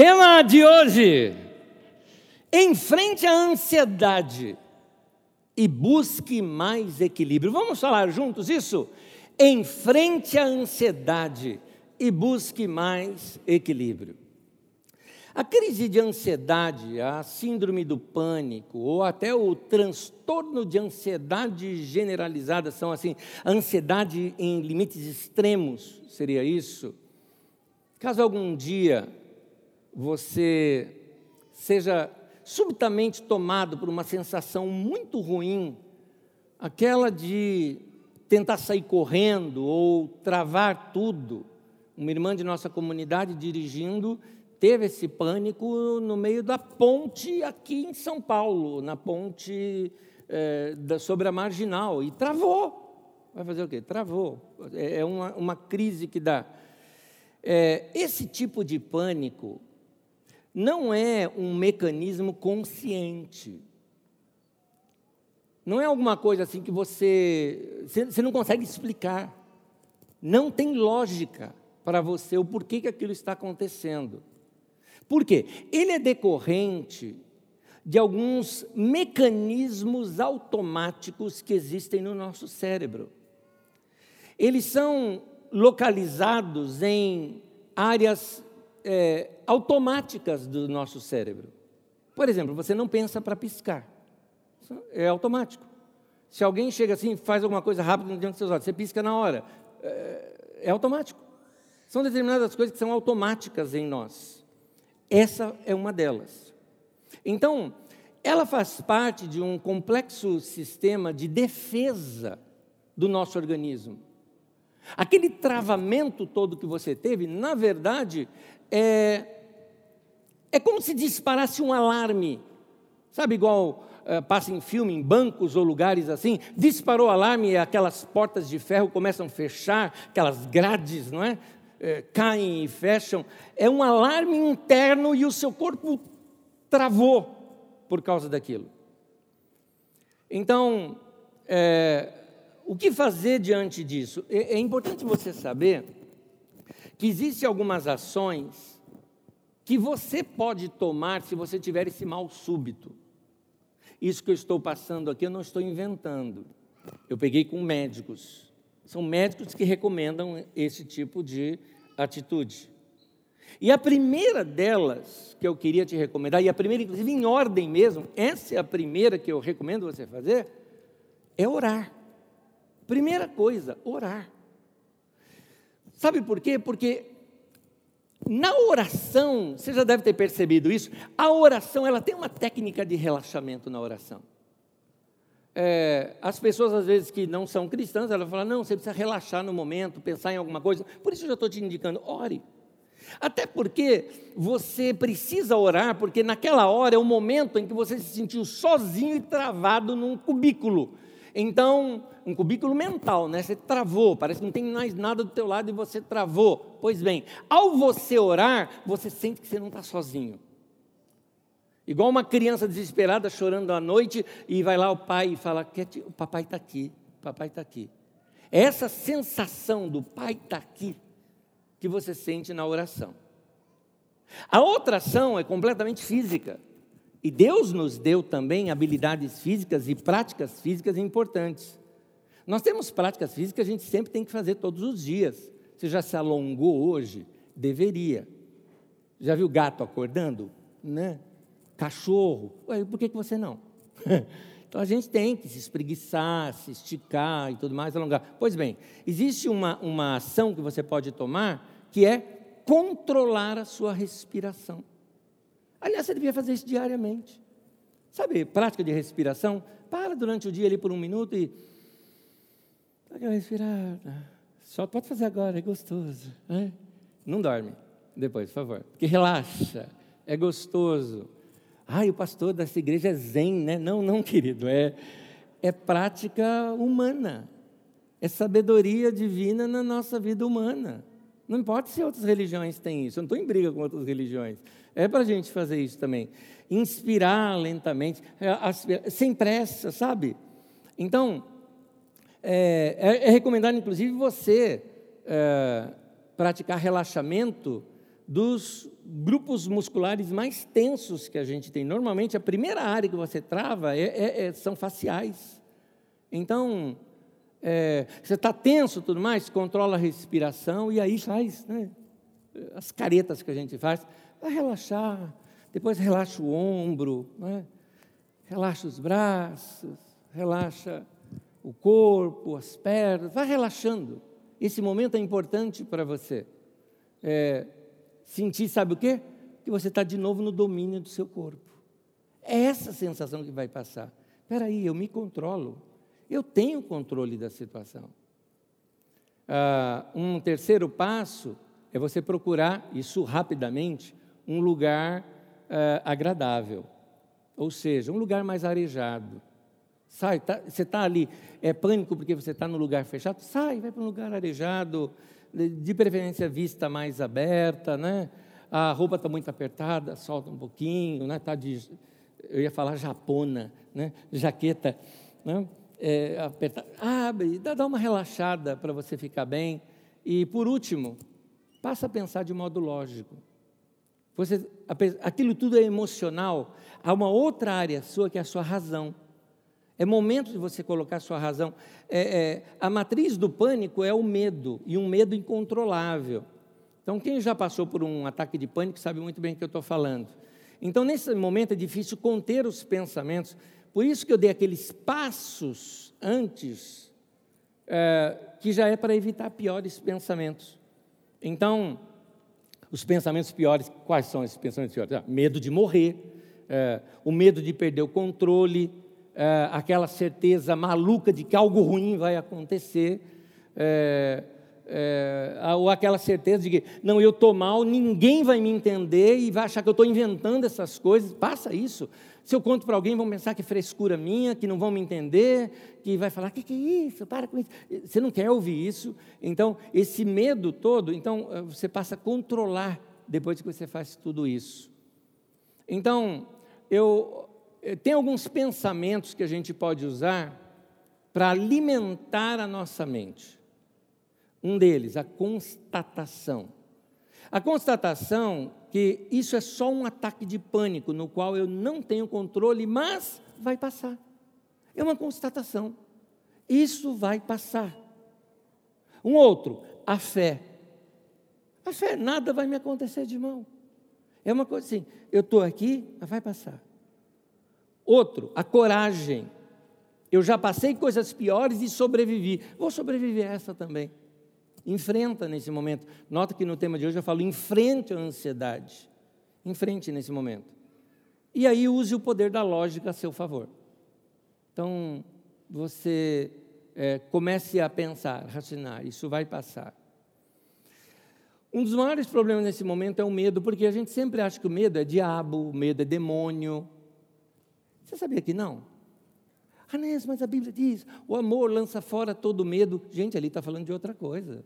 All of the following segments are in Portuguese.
Tema de hoje: enfrente a ansiedade e busque mais equilíbrio. Vamos falar juntos isso? Enfrente a ansiedade e busque mais equilíbrio. A crise de ansiedade, a síndrome do pânico ou até o transtorno de ansiedade generalizada são assim, ansiedade em limites extremos, seria isso? Caso algum dia você seja subitamente tomado por uma sensação muito ruim, aquela de tentar sair correndo ou travar tudo. Uma irmã de nossa comunidade dirigindo teve esse pânico no meio da ponte aqui em São Paulo, na ponte é, da, sobre a marginal, e travou. Vai fazer o quê? Travou. É, é uma, uma crise que dá. É, esse tipo de pânico não é um mecanismo consciente. Não é alguma coisa assim que você, você não consegue explicar. Não tem lógica para você o porquê que aquilo está acontecendo. Por quê? Ele é decorrente de alguns mecanismos automáticos que existem no nosso cérebro. Eles são localizados em áreas é, automáticas do nosso cérebro. Por exemplo, você não pensa para piscar, é automático. Se alguém chega assim, faz alguma coisa rápida diante dos seus olhos, você pisca na hora, é, é automático. São determinadas coisas que são automáticas em nós. Essa é uma delas. Então, ela faz parte de um complexo sistema de defesa do nosso organismo. Aquele travamento todo que você teve, na verdade, é, é como se disparasse um alarme. Sabe, igual é, passa em filme, em bancos ou lugares assim, disparou o alarme e aquelas portas de ferro começam a fechar, aquelas grades, não é? é caem e fecham. É um alarme interno e o seu corpo travou por causa daquilo. Então, é, o que fazer diante disso? É, é importante você saber que existem algumas ações que você pode tomar se você tiver esse mal súbito. Isso que eu estou passando aqui, eu não estou inventando. Eu peguei com médicos. São médicos que recomendam esse tipo de atitude. E a primeira delas que eu queria te recomendar, e a primeira, inclusive em ordem mesmo, essa é a primeira que eu recomendo você fazer, é orar. Primeira coisa, orar. Sabe por quê? Porque na oração, você já deve ter percebido isso, a oração ela tem uma técnica de relaxamento na oração. É, as pessoas, às vezes, que não são cristãs, elas falam, não, você precisa relaxar no momento, pensar em alguma coisa. Por isso eu já estou te indicando, ore. Até porque você precisa orar, porque naquela hora é o momento em que você se sentiu sozinho e travado num cubículo. Então, um cubículo mental, né? Você travou, parece que não tem mais nada do teu lado e você travou. Pois bem, ao você orar, você sente que você não está sozinho. Igual uma criança desesperada chorando à noite e vai lá o pai e fala: o papai está aqui, o papai está aqui. É essa sensação do pai está aqui que você sente na oração. A outra ação é completamente física. E Deus nos deu também habilidades físicas e práticas físicas importantes. Nós temos práticas físicas que a gente sempre tem que fazer todos os dias. Você já se alongou hoje? Deveria. Já viu gato acordando? Né? Cachorro? Ué, por que, que você não? então a gente tem que se espreguiçar, se esticar e tudo mais, alongar. Pois bem, existe uma, uma ação que você pode tomar que é controlar a sua respiração. Aliás, você devia fazer isso diariamente. Sabe, prática de respiração? Para durante o dia ali por um minuto e. Dá aquela. Só pode fazer agora, é gostoso. Né? Não dorme depois, por favor. Porque relaxa, é gostoso. Ai, o pastor dessa igreja é zen, né? Não, não, querido, é, é prática humana. É sabedoria divina na nossa vida humana. Não importa se outras religiões têm isso, eu não estou em briga com outras religiões. É para a gente fazer isso também. Inspirar lentamente, é, sem pressa, sabe? Então, é, é, é recomendado, inclusive, você é, praticar relaxamento dos grupos musculares mais tensos que a gente tem. Normalmente, a primeira área que você trava é, é, é, são faciais. Então, é, você está tenso tudo mais, controla a respiração e aí faz né, as caretas que a gente faz. Vai relaxar, depois relaxa o ombro, né, relaxa os braços, relaxa o corpo, as pernas, vai relaxando. Esse momento é importante para você. É, sentir, sabe o quê? Que você está de novo no domínio do seu corpo. É essa sensação que vai passar. Espera aí, eu me controlo. Eu tenho controle da situação. Ah, um terceiro passo é você procurar, isso rapidamente, um lugar ah, agradável. Ou seja, um lugar mais arejado. Sai, tá, você está ali, é pânico porque você está no lugar fechado? Sai, vai para um lugar arejado, de preferência vista mais aberta, né? A roupa está muito apertada, solta um pouquinho, né? Tá de, eu ia falar japona, né? Jaqueta, né? É, aperta, abre, dá, dá uma relaxada para você ficar bem. E por último, passa a pensar de modo lógico. Você, aquilo tudo é emocional. Há uma outra área sua que é a sua razão. É momento de você colocar sua razão. É, é, a matriz do pânico é o medo, e um medo incontrolável. Então, quem já passou por um ataque de pânico sabe muito bem o que eu estou falando. Então, nesse momento é difícil conter os pensamentos. Por isso que eu dei aqueles passos antes, é, que já é para evitar piores pensamentos. Então, os pensamentos piores, quais são esses pensamentos piores? Ah, medo de morrer, é, o medo de perder o controle, é, aquela certeza maluca de que algo ruim vai acontecer, é, é, ou aquela certeza de que, não, eu estou mal, ninguém vai me entender e vai achar que eu estou inventando essas coisas. Passa isso. Se eu conto para alguém, vão pensar que é frescura minha, que não vão me entender, que vai falar: o que, que é isso? Para com isso. Você não quer ouvir isso. Então, esse medo todo, então, é, você passa a controlar depois que você faz tudo isso. Então, eu eh, tem alguns pensamentos que a gente pode usar para alimentar a nossa mente. Um deles, a constatação. A constatação que isso é só um ataque de pânico no qual eu não tenho controle, mas vai passar. É uma constatação. Isso vai passar. Um outro, a fé. A fé, nada vai me acontecer de mal. É uma coisa assim, eu estou aqui, mas vai passar. Outro, a coragem. Eu já passei coisas piores e sobrevivi. Vou sobreviver a essa também. Enfrenta nesse momento. Nota que no tema de hoje eu falo enfrente a ansiedade. Enfrente nesse momento. E aí use o poder da lógica a seu favor. Então, você é, comece a pensar, raciocinar, isso vai passar. Um dos maiores problemas nesse momento é o medo, porque a gente sempre acha que o medo é diabo, o medo é demônio, você sabia que não? Anés, mas a Bíblia diz: o amor lança fora todo medo. Gente, ali está falando de outra coisa.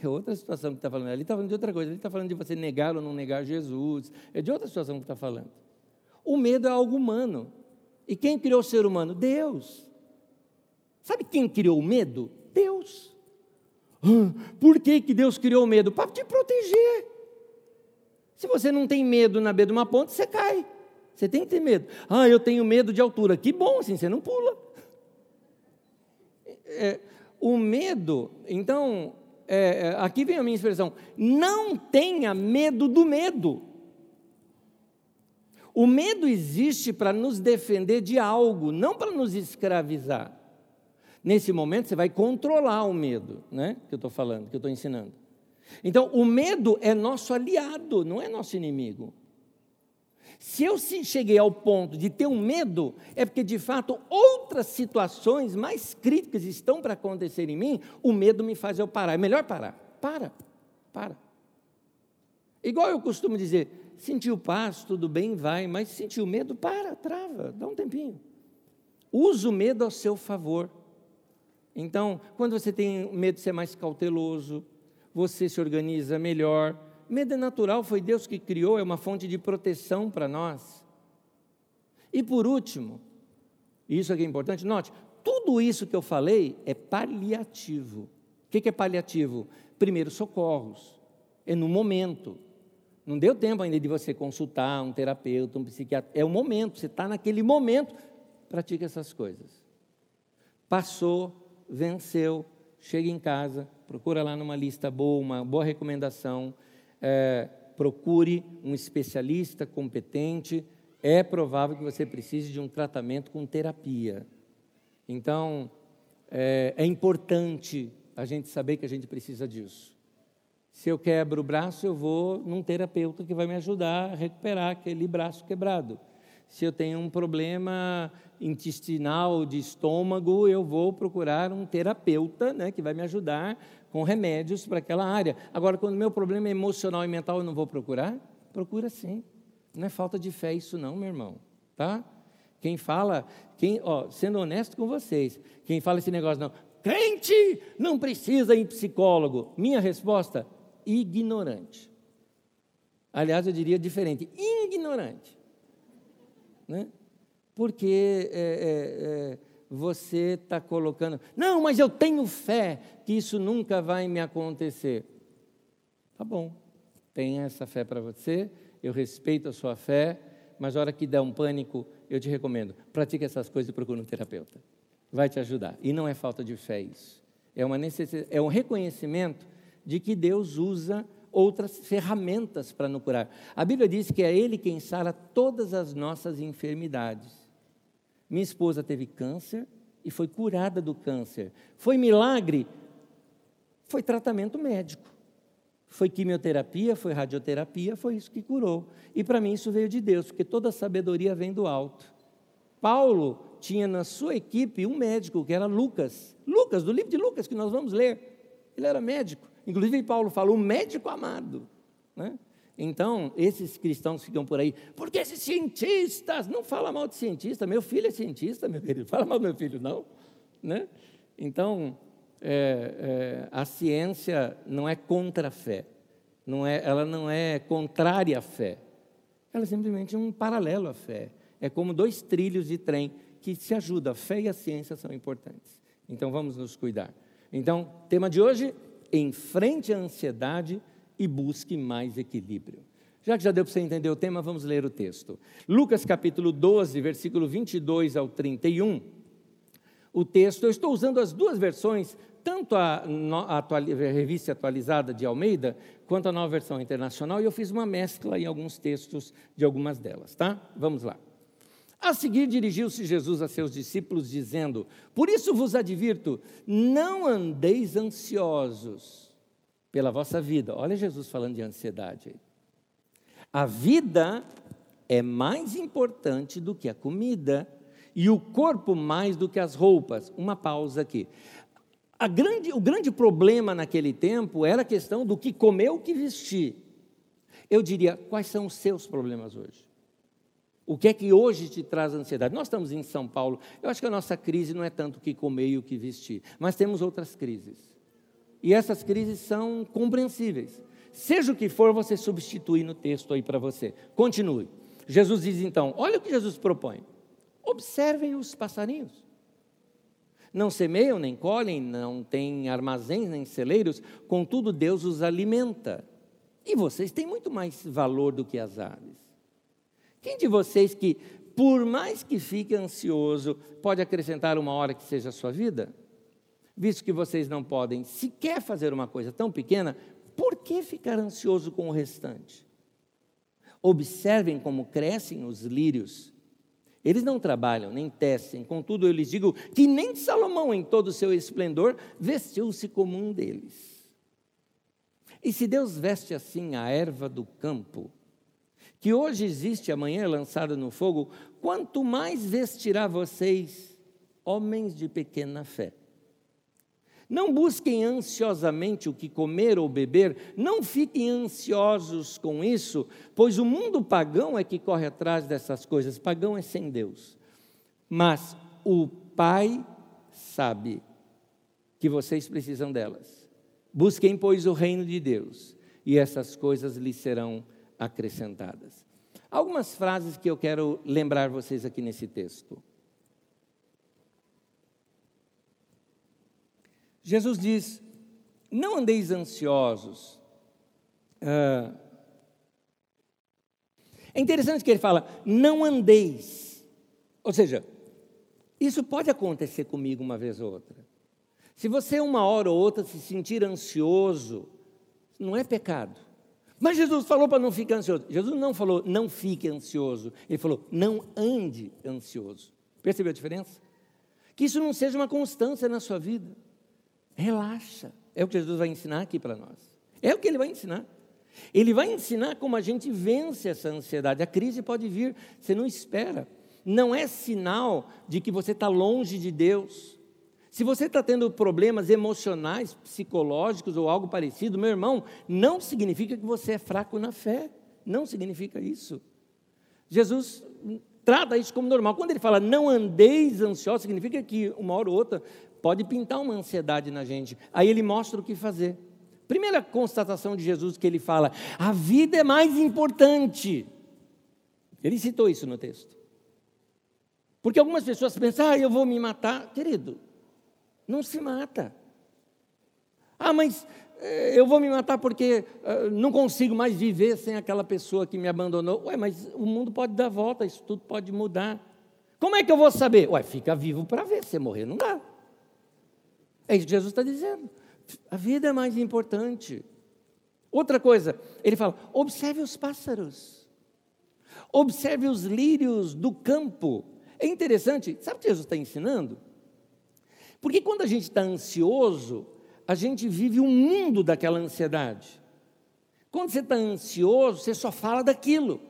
É outra situação que está falando. Ali está falando de outra coisa. Ali está falando de você negar ou não negar Jesus. É de outra situação que está falando. O medo é algo humano. E quem criou o ser humano? Deus. Sabe quem criou o medo? Deus. Por que, que Deus criou o medo? Para te proteger. Se você não tem medo na beira de uma ponte, você cai. Você tem que ter medo. Ah, eu tenho medo de altura. Que bom, assim, você não pula. É, o medo, então, é, é, aqui vem a minha expressão: não tenha medo do medo. O medo existe para nos defender de algo, não para nos escravizar. Nesse momento, você vai controlar o medo, né? Que eu estou falando, que eu estou ensinando. Então, o medo é nosso aliado, não é nosso inimigo. Se eu cheguei ao ponto de ter um medo, é porque de fato outras situações mais críticas estão para acontecer em mim, o medo me faz eu parar. É melhor parar. Para, para. Igual eu costumo dizer, sentiu paz, tudo bem, vai, mas sentiu medo, para, trava, dá um tempinho. Usa o medo ao seu favor. Então, quando você tem medo de ser mais cauteloso, você se organiza melhor, Medo é natural, foi Deus que criou, é uma fonte de proteção para nós. E por último, isso aqui é importante, note, tudo isso que eu falei é paliativo. O que é paliativo? Primeiro, socorros. É no momento. Não deu tempo ainda de você consultar um terapeuta, um psiquiatra. É o momento, você está naquele momento, pratique essas coisas. Passou, venceu, chega em casa, procura lá numa lista boa, uma boa recomendação, é, procure um especialista competente. É provável que você precise de um tratamento com terapia. Então, é, é importante a gente saber que a gente precisa disso. Se eu quebro o braço, eu vou num terapeuta que vai me ajudar a recuperar aquele braço quebrado. Se eu tenho um problema intestinal de estômago, eu vou procurar um terapeuta né, que vai me ajudar com remédios para aquela área. Agora, quando o meu problema é emocional e mental, eu não vou procurar? Procura sim. Não é falta de fé isso não, meu irmão. Tá? Quem fala, quem, ó, sendo honesto com vocês, quem fala esse negócio, não, crente não precisa ir psicólogo. Minha resposta, ignorante. Aliás, eu diria diferente, ignorante. Né? Porque é, é, é, você está colocando, não, mas eu tenho fé que isso nunca vai me acontecer. Tá bom, tenha essa fé para você, eu respeito a sua fé, mas na hora que der um pânico, eu te recomendo, pratique essas coisas e procure um terapeuta. Vai te ajudar. E não é falta de fé isso. É, uma necessidade, é um reconhecimento de que Deus usa outras ferramentas para nos curar. A Bíblia diz que é Ele quem sara todas as nossas enfermidades. Minha esposa teve câncer e foi curada do câncer. Foi milagre? Foi tratamento médico. Foi quimioterapia, foi radioterapia, foi isso que curou. E para mim isso veio de Deus, porque toda sabedoria vem do alto. Paulo tinha na sua equipe um médico, que era Lucas. Lucas, do livro de Lucas, que nós vamos ler. Ele era médico. Inclusive, Paulo falou, médico amado. Né? Então, esses cristãos ficam por aí, porque esses cientistas, não fala mal de cientista, meu filho é cientista, meu querido, fala mal do meu filho, não. Né? Então, é, é, a ciência não é contra a fé, não é, ela não é contrária à fé, ela é simplesmente um paralelo à fé. É como dois trilhos de trem que se ajudam, a fé e a ciência são importantes. Então vamos nos cuidar. Então, tema de hoje: enfrente a ansiedade e busque mais equilíbrio. Já que já deu para você entender o tema, vamos ler o texto. Lucas capítulo 12, versículo 22 ao 31. O texto, eu estou usando as duas versões tanto a, a, a, revista atualizada de Almeida, quanto a nova versão internacional, e eu fiz uma mescla em alguns textos de algumas delas, tá? Vamos lá. A seguir dirigiu-se Jesus a seus discípulos, dizendo: Por isso vos advirto, não andeis ansiosos pela vossa vida. Olha Jesus falando de ansiedade. A vida é mais importante do que a comida, e o corpo mais do que as roupas. Uma pausa aqui grande, o grande problema naquele tempo era a questão do que comer ou o que vestir. Eu diria, quais são os seus problemas hoje? O que é que hoje te traz ansiedade? Nós estamos em São Paulo. Eu acho que a nossa crise não é tanto o que comer e o que vestir, mas temos outras crises. E essas crises são compreensíveis. Seja o que for, você substitui no texto aí para você. Continue. Jesus diz então: olha o que Jesus propõe. Observem os passarinhos. Não semeiam, nem colhem, não têm armazéns, nem celeiros, contudo Deus os alimenta. E vocês têm muito mais valor do que as aves. Quem de vocês que, por mais que fique ansioso, pode acrescentar uma hora que seja a sua vida? Visto que vocês não podem sequer fazer uma coisa tão pequena, por que ficar ansioso com o restante? Observem como crescem os lírios eles não trabalham, nem tecem, contudo eu lhes digo que nem Salomão, em todo o seu esplendor, vestiu-se como um deles. E se Deus veste assim a erva do campo, que hoje existe amanhã é lançada no fogo, quanto mais vestirá vocês, homens de pequena fé. Não busquem ansiosamente o que comer ou beber, não fiquem ansiosos com isso, pois o mundo pagão é que corre atrás dessas coisas. Pagão é sem Deus. Mas o Pai sabe que vocês precisam delas. Busquem, pois, o reino de Deus, e essas coisas lhes serão acrescentadas. Algumas frases que eu quero lembrar vocês aqui nesse texto. Jesus diz: Não andeis ansiosos. Ah, É interessante que ele fala: não andeis. Ou seja, isso pode acontecer comigo uma vez ou outra. Se você uma hora ou outra se sentir ansioso, não é pecado. Mas Jesus falou para não ficar ansioso. Jesus não falou não fique ansioso. Ele falou não ande ansioso. Percebeu a diferença? Que isso não seja uma constância na sua vida. Relaxa. É o que Jesus vai ensinar aqui para nós. É o que ele vai ensinar. Ele vai ensinar como a gente vence essa ansiedade. A crise pode vir, você não espera. Não é sinal de que você está longe de Deus. Se você está tendo problemas emocionais, psicológicos ou algo parecido, meu irmão, não significa que você é fraco na fé. Não significa isso. Jesus trata isso como normal. Quando ele fala não andeis ansiosos, significa que uma hora ou outra pode pintar uma ansiedade na gente. Aí ele mostra o que fazer. Primeira constatação de Jesus que ele fala: a vida é mais importante. Ele citou isso no texto. Porque algumas pessoas pensam, ah, eu vou me matar. Querido, não se mata. Ah, mas eh, eu vou me matar porque uh, não consigo mais viver sem aquela pessoa que me abandonou. Ué, mas o mundo pode dar volta, isso tudo pode mudar. Como é que eu vou saber? Ué, fica vivo para ver, se morrer não dá. É isso que Jesus está dizendo. A vida é mais importante. Outra coisa, ele fala: observe os pássaros, observe os lírios do campo. É interessante, sabe o que Jesus está ensinando? Porque quando a gente está ansioso, a gente vive um mundo daquela ansiedade. Quando você está ansioso, você só fala daquilo.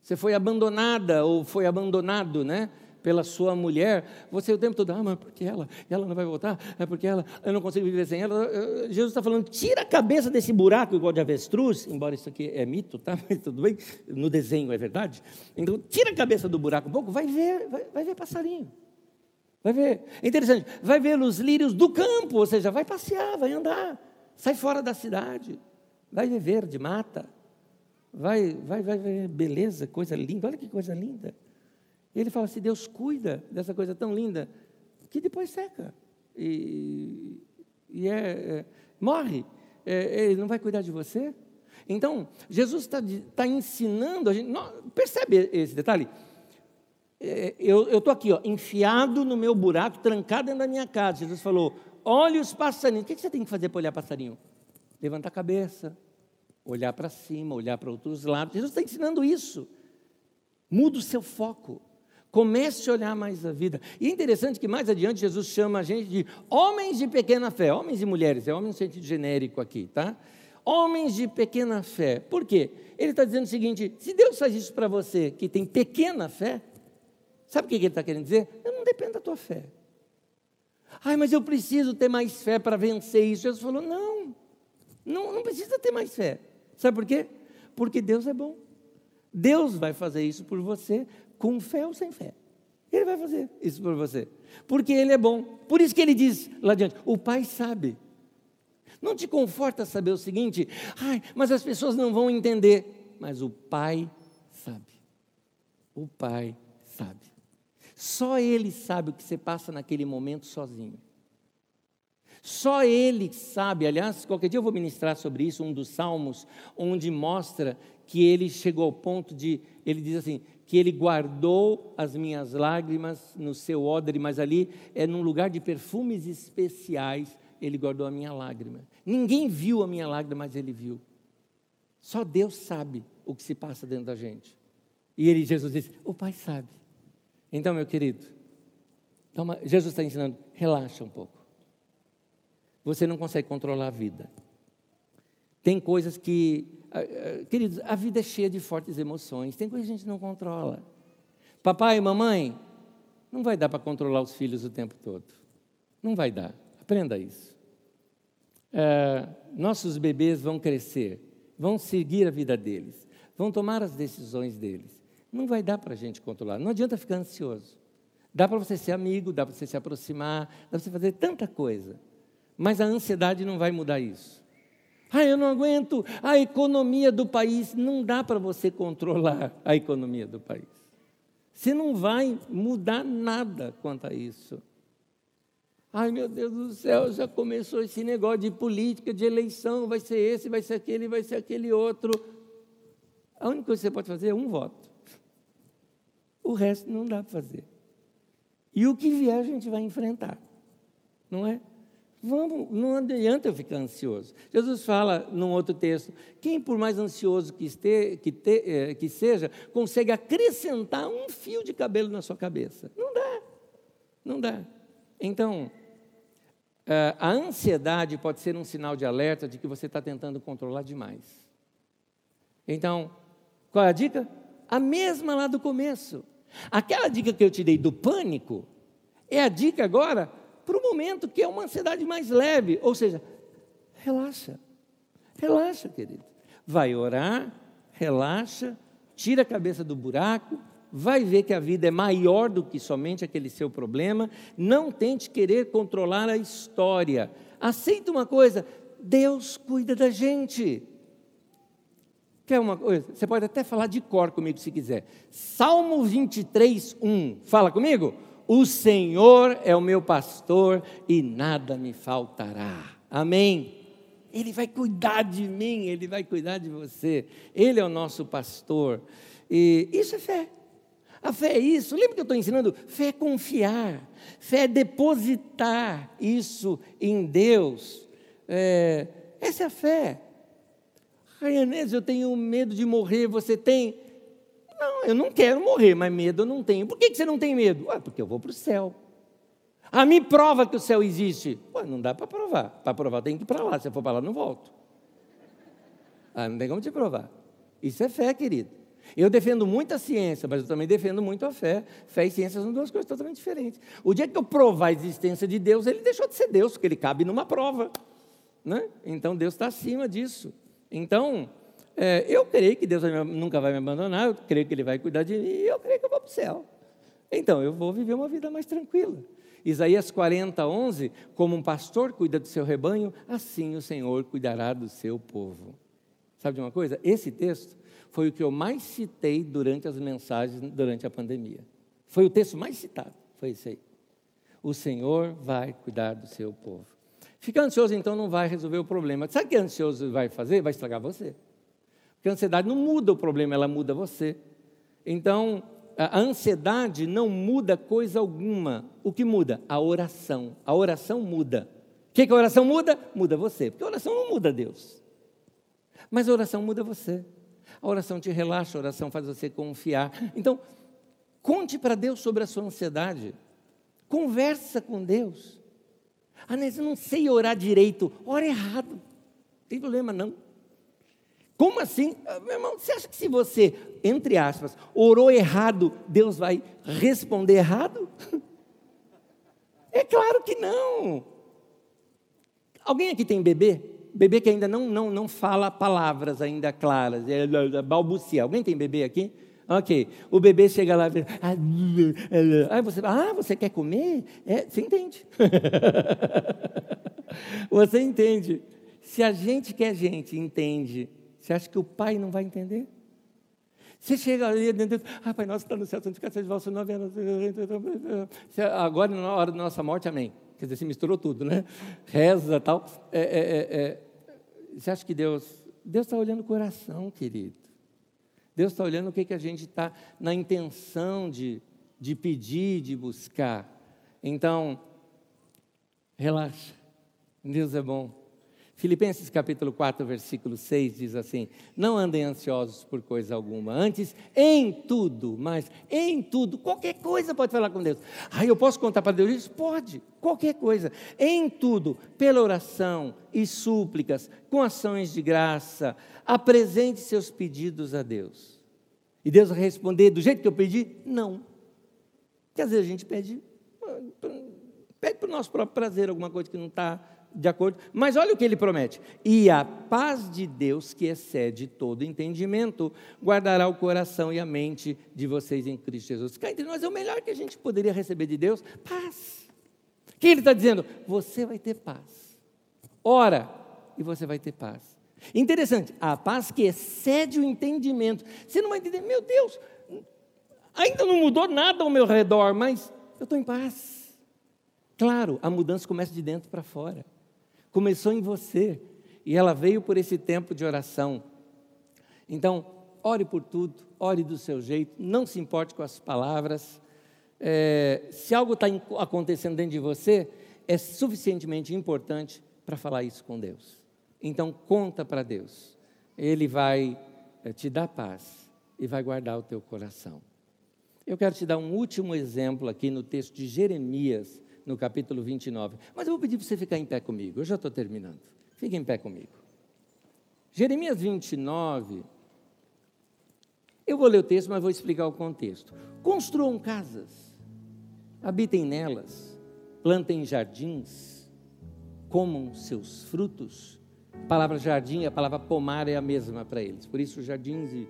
Você foi abandonada ou foi abandonado, né? pela sua mulher, você o tempo todo, ah, mas porque ela, ela não vai voltar, é porque ela, eu não consigo viver sem ela. Jesus está falando, tira a cabeça desse buraco igual de avestruz, embora isso aqui é mito, tá? Mas tudo bem, no desenho é verdade. Então, tira a cabeça do buraco um pouco, vai ver, vai, vai ver passarinho. Vai ver. É interessante, vai ver os lírios do campo, ou seja, vai passear, vai andar, sai fora da cidade, vai ver verde, mata, vai, vai, vai ver beleza, coisa linda, olha que coisa linda. E ele fala assim: Deus cuida dessa coisa tão linda que depois seca e, e é, é, morre. É, ele não vai cuidar de você? Então, Jesus está tá ensinando a gente. Percebe esse detalhe? É, eu estou aqui, ó, enfiado no meu buraco, trancado dentro da minha casa. Jesus falou: olhe os passarinhos. O que, que você tem que fazer para olhar passarinho? Levantar a cabeça, olhar para cima, olhar para outros lados. Jesus está ensinando isso. Muda o seu foco. Comece a olhar mais a vida. E é interessante que mais adiante Jesus chama a gente de homens de pequena fé, homens e mulheres, é homem no sentido genérico aqui, tá? Homens de pequena fé. Por quê? Ele está dizendo o seguinte: se Deus faz isso para você que tem pequena fé, sabe o que ele está querendo dizer? Eu não dependo da tua fé. Ai, mas eu preciso ter mais fé para vencer isso. Jesus falou: não, não, não precisa ter mais fé. Sabe por quê? Porque Deus é bom. Deus vai fazer isso por você com fé ou sem fé. Ele vai fazer isso por você, porque Ele é bom. Por isso que Ele diz lá adiante: o Pai sabe. Não te conforta saber o seguinte, ai, mas as pessoas não vão entender. Mas o Pai sabe. O Pai sabe. Só Ele sabe o que você passa naquele momento sozinho. Só Ele sabe. Aliás, qualquer dia eu vou ministrar sobre isso, um dos salmos, onde mostra que ele chegou ao ponto de, ele diz assim, que ele guardou as minhas lágrimas no seu odre, mas ali é num lugar de perfumes especiais, ele guardou a minha lágrima. Ninguém viu a minha lágrima, mas ele viu. Só Deus sabe o que se passa dentro da gente. E ele, Jesus disse: O Pai sabe. Então, meu querido, toma, Jesus está ensinando: relaxa um pouco. Você não consegue controlar a vida. Tem coisas que Queridos, a vida é cheia de fortes emoções, tem coisa que a gente não controla. Papai e mamãe, não vai dar para controlar os filhos o tempo todo. Não vai dar. Aprenda isso. É, nossos bebês vão crescer, vão seguir a vida deles, vão tomar as decisões deles. Não vai dar para a gente controlar. Não adianta ficar ansioso. Dá para você ser amigo, dá para você se aproximar, dá para você fazer tanta coisa. Mas a ansiedade não vai mudar isso. Ah, eu não aguento a economia do país. Não dá para você controlar a economia do país. Você não vai mudar nada quanto a isso. Ai, meu Deus do céu, já começou esse negócio de política, de eleição, vai ser esse, vai ser aquele, vai ser aquele outro. a única coisa que você pode fazer é um voto. O resto não dá para fazer. E o que vier a gente vai enfrentar, não é? Vamos, não adianta eu ficar ansioso. Jesus fala num outro texto: quem, por mais ansioso que, este, que, te, eh, que seja, consegue acrescentar um fio de cabelo na sua cabeça? Não dá. Não dá. Então, eh, a ansiedade pode ser um sinal de alerta de que você está tentando controlar demais. Então, qual é a dica? A mesma lá do começo. Aquela dica que eu te dei do pânico é a dica agora para o momento que é uma ansiedade mais leve. Ou seja, relaxa. Relaxa, querido. Vai orar, relaxa, tira a cabeça do buraco, vai ver que a vida é maior do que somente aquele seu problema. Não tente querer controlar a história. Aceita uma coisa: Deus cuida da gente. Quer uma coisa? Você pode até falar de cor comigo se quiser. Salmo 23, 1. Fala comigo? O Senhor é o meu pastor e nada me faltará. Amém. Ele vai cuidar de mim, ele vai cuidar de você. Ele é o nosso pastor. E isso é fé. A fé é isso. Lembra que eu estou ensinando? Fé é confiar. Fé é depositar isso em Deus. É, essa é a fé. Raianese, eu tenho medo de morrer. Você tem? Não, eu não quero morrer, mas medo eu não tenho. Por que, você não tem medo? Ué, porque eu vou para o céu. Ah, me prova que o céu existe. Ué, não dá para provar. Para provar tem que ir para lá. Se eu for para lá, não volto. Ah, não tem como te provar. Isso é fé, querido. Eu defendo muito a ciência, mas eu também defendo muito a fé. Fé e ciência são duas coisas totalmente diferentes. O dia que eu provar a existência de Deus, ele deixou de ser Deus, porque ele cabe numa prova. Né? Então Deus está acima disso. Então, é, eu creio que Deus nunca vai me abandonar, eu creio que Ele vai cuidar de mim e eu creio que eu vou para o céu. Então, eu vou viver uma vida mais tranquila. Isaías 40, 11: Como um pastor cuida do seu rebanho, assim o Senhor cuidará do seu povo. Sabe de uma coisa? Esse texto foi o que eu mais citei durante as mensagens, durante a pandemia. Foi o texto mais citado, foi esse aí. O Senhor vai cuidar do seu povo. Ficar ansioso, então, não vai resolver o problema. Sabe o que ansioso vai fazer? Vai estragar você. Porque a ansiedade não muda o problema, ela muda você. Então, a ansiedade não muda coisa alguma. O que muda? A oração. A oração muda. O que, que a oração muda? Muda você. Porque a oração não muda Deus. Mas a oração muda você. A oração te relaxa, a oração faz você confiar. Então, conte para Deus sobre a sua ansiedade. Conversa com Deus. Ah, mas eu não sei orar direito. Ora errado. Não tem problema não. Como assim? Ah, meu irmão, você acha que se você, entre aspas, orou errado, Deus vai responder errado? É claro que não. Alguém aqui tem bebê? Bebê que ainda não, não, não fala palavras ainda claras, é, é, é balbucia. Alguém tem bebê aqui? Ok. O bebê chega lá e ah, aí você ah, você quer comer? É, você entende. você entende. Se a gente que é gente entende você acha que o pai não vai entender? Você chega ali ah, Pai Nosso está no céu, santificado seja o vosso nome. Agora, na hora da nossa morte, amém. Quer dizer, se misturou tudo, né? Reza tal. É, é, é, é. você acha que Deus. Deus está olhando o coração, querido. Deus está olhando o que, que a gente está na intenção de, de pedir, de buscar. Então, relaxa. Deus é bom. Filipenses capítulo 4, versículo 6 diz assim: Não andem ansiosos por coisa alguma, antes em tudo, mas em tudo, qualquer coisa pode falar com Deus. Ah, eu posso contar para Deus isso? Pode, qualquer coisa. Em tudo, pela oração e súplicas, com ações de graça, apresente seus pedidos a Deus. E Deus vai responder do jeito que eu pedi? Não. Porque às vezes a gente pede, pede para o nosso próprio prazer alguma coisa que não está de acordo. Mas olha o que ele promete: e a paz de Deus, que excede todo entendimento, guardará o coração e a mente de vocês em Cristo Jesus. Cá entre nós é o melhor que a gente poderia receber de Deus: paz. Que ele está dizendo? Você vai ter paz. Ora, e você vai ter paz. Interessante, a paz que excede o entendimento. Você não vai entender, meu Deus, ainda não mudou nada ao meu redor, mas eu estou em paz. Claro, a mudança começa de dentro para fora começou em você e ela veio por esse tempo de oração. Então, ore por tudo, ore do seu jeito, não se importe com as palavras. É, se algo está acontecendo dentro de você, é suficientemente importante para falar isso com Deus. Então, conta para Deus. Ele vai é, te dar paz e vai guardar o teu coração. Eu quero te dar um último exemplo aqui no texto de Jeremias, no capítulo 29. Mas eu vou pedir para você ficar em pé comigo, eu já estou terminando. Fique em pé comigo. Jeremias 29. Eu vou ler o texto, mas vou explicar o contexto. Construam casas, habitem nelas, plantem jardins, comam seus frutos. A palavra jardim a palavra pomar é a mesma para eles. Por isso, jardins e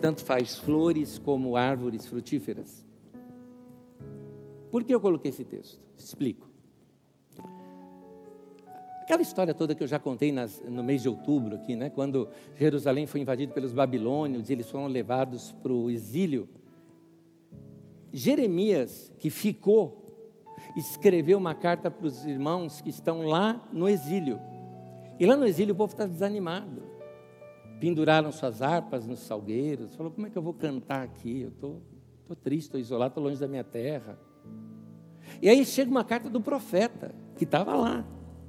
tanto faz flores como árvores frutíferas. Por que eu coloquei esse texto? Explico. Aquela história toda que eu já contei nas, no mês de outubro aqui, né, quando Jerusalém foi invadido pelos babilônios e eles foram levados para o exílio. Jeremias, que ficou, escreveu uma carta para os irmãos que estão lá no exílio. E lá no exílio o povo está desanimado. Penduraram suas harpas nos salgueiros. Falou: como é que eu vou cantar aqui? Eu estou tô, tô triste, estou isolado, estou longe da minha terra. E aí chega uma carta do profeta, que estava lá,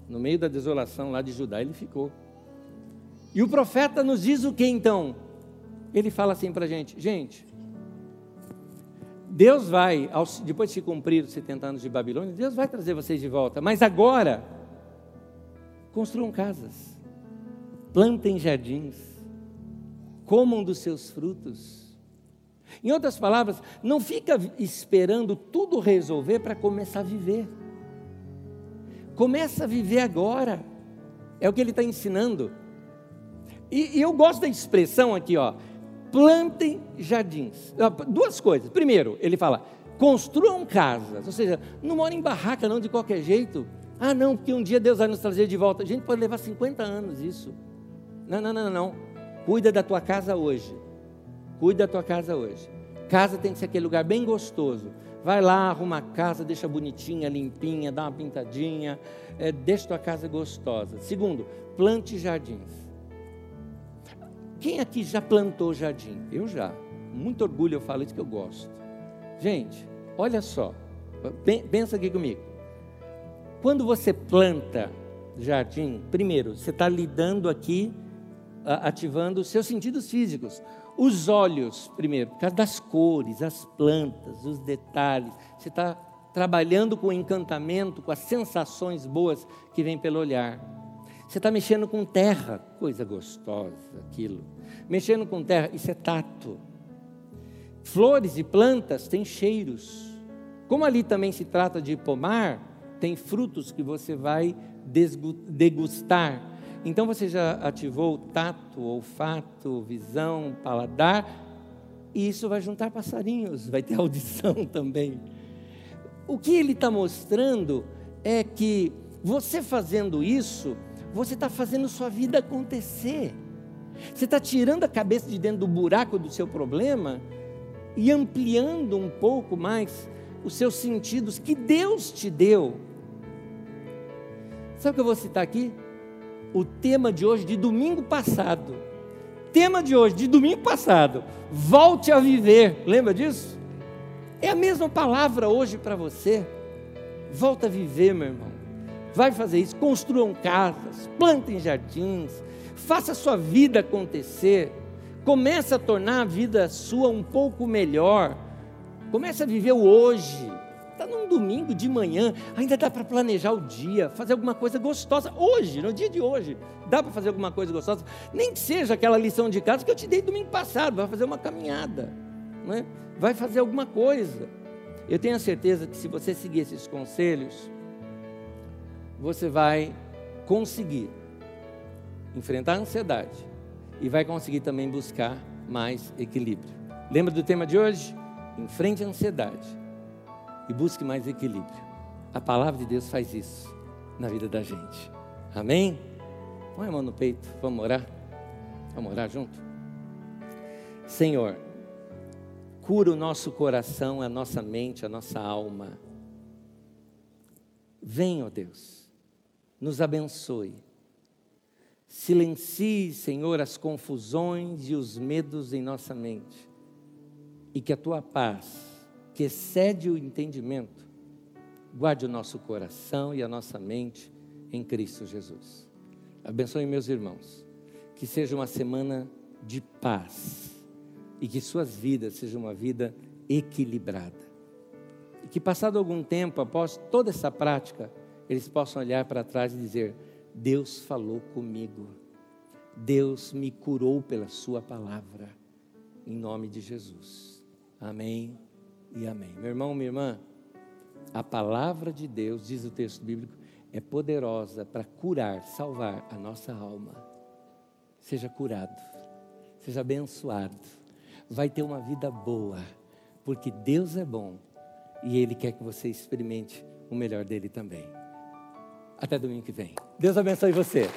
no meio da desolação lá de Judá, ele ficou. E o profeta nos diz o que então? Ele fala assim para a gente: gente, Deus vai, depois de se cumprir os 70 anos de Babilônia, Deus vai trazer vocês de volta, mas agora, construam casas, plantem jardins, comam dos seus frutos, em outras palavras, não fica esperando tudo resolver para começar a viver. Começa a viver agora. É o que ele está ensinando. E, e, eu gosto da expressão aqui, ó. Plantem jardins. Duas coisas. Primeiro, ele fala: construam casas. Ou seja, não morem em barraca, não, de qualquer jeito. Ah, não, porque um dia Deus vai nos trazer de volta. A gente pode levar 50 anos isso. Não, não, não, não. Cuida da tua casa hoje. Cuida da tua casa hoje. Casa tem que ser aquele lugar bem gostoso. Vai lá, arruma a casa, deixa bonitinha, limpinha, dá uma pintadinha, é, deixa tua casa gostosa. Segundo, plante jardins. Quem aqui já plantou jardim? Eu já. Muito orgulho eu falo isso que eu gosto. Gente, olha só. Pensa aqui comigo. Quando você planta jardim, primeiro, você está lidando aqui, ativando os seus sentidos físicos. Os olhos, primeiro, por causa das cores, as plantas, os detalhes. Você está trabalhando com o encantamento, com as sensações boas que vêm pelo olhar. Você está mexendo com terra, coisa gostosa aquilo. Mexendo com terra, isso é tato. Flores e plantas têm cheiros. Como ali também se trata de pomar, tem frutos que você vai degustar então você já ativou o tato, olfato, visão, paladar, e isso vai juntar passarinhos, vai ter audição também. O que ele está mostrando é que você fazendo isso, você está fazendo sua vida acontecer. Você está tirando a cabeça de dentro do buraco do seu problema e ampliando um pouco mais os seus sentidos que Deus te deu. Sabe o que eu vou citar aqui? O tema de hoje de domingo passado. Tema de hoje de domingo passado. Volte a viver. Lembra disso? É a mesma palavra hoje para você. Volta a viver, meu irmão. Vai fazer isso. Construam casas, plantem jardins, faça a sua vida acontecer. Comece a tornar a vida sua um pouco melhor. Comece a viver o hoje. Está num domingo de manhã, ainda dá para planejar o dia, fazer alguma coisa gostosa. Hoje, no dia de hoje, dá para fazer alguma coisa gostosa. Nem que seja aquela lição de casa que eu te dei domingo passado, vai fazer uma caminhada, não é? vai fazer alguma coisa. Eu tenho a certeza que se você seguir esses conselhos, você vai conseguir enfrentar a ansiedade e vai conseguir também buscar mais equilíbrio. Lembra do tema de hoje? Enfrente a ansiedade e busque mais equilíbrio. A palavra de Deus faz isso na vida da gente. Amém? Põe a mão no peito, vamos orar? Vamos orar junto? Senhor, cura o nosso coração, a nossa mente, a nossa alma. Vem, ó Deus, nos abençoe. Silencie, Senhor, as confusões e os medos em nossa mente. E que a tua paz, que excede o entendimento, guarde o nosso coração e a nossa mente em Cristo Jesus. Abençoe meus irmãos. Que seja uma semana de paz e que suas vidas sejam uma vida equilibrada. E que passado algum tempo, após toda essa prática, eles possam olhar para trás e dizer: Deus falou comigo. Deus me curou pela Sua palavra. Em nome de Jesus. Amém e amém. Meu irmão, minha irmã, a palavra de Deus, diz o texto bíblico, é poderosa para curar, salvar a nossa alma. Seja curado, seja abençoado, vai ter uma vida boa, porque Deus é bom e Ele quer que você experimente o melhor dele também. Até domingo que vem. Deus abençoe você.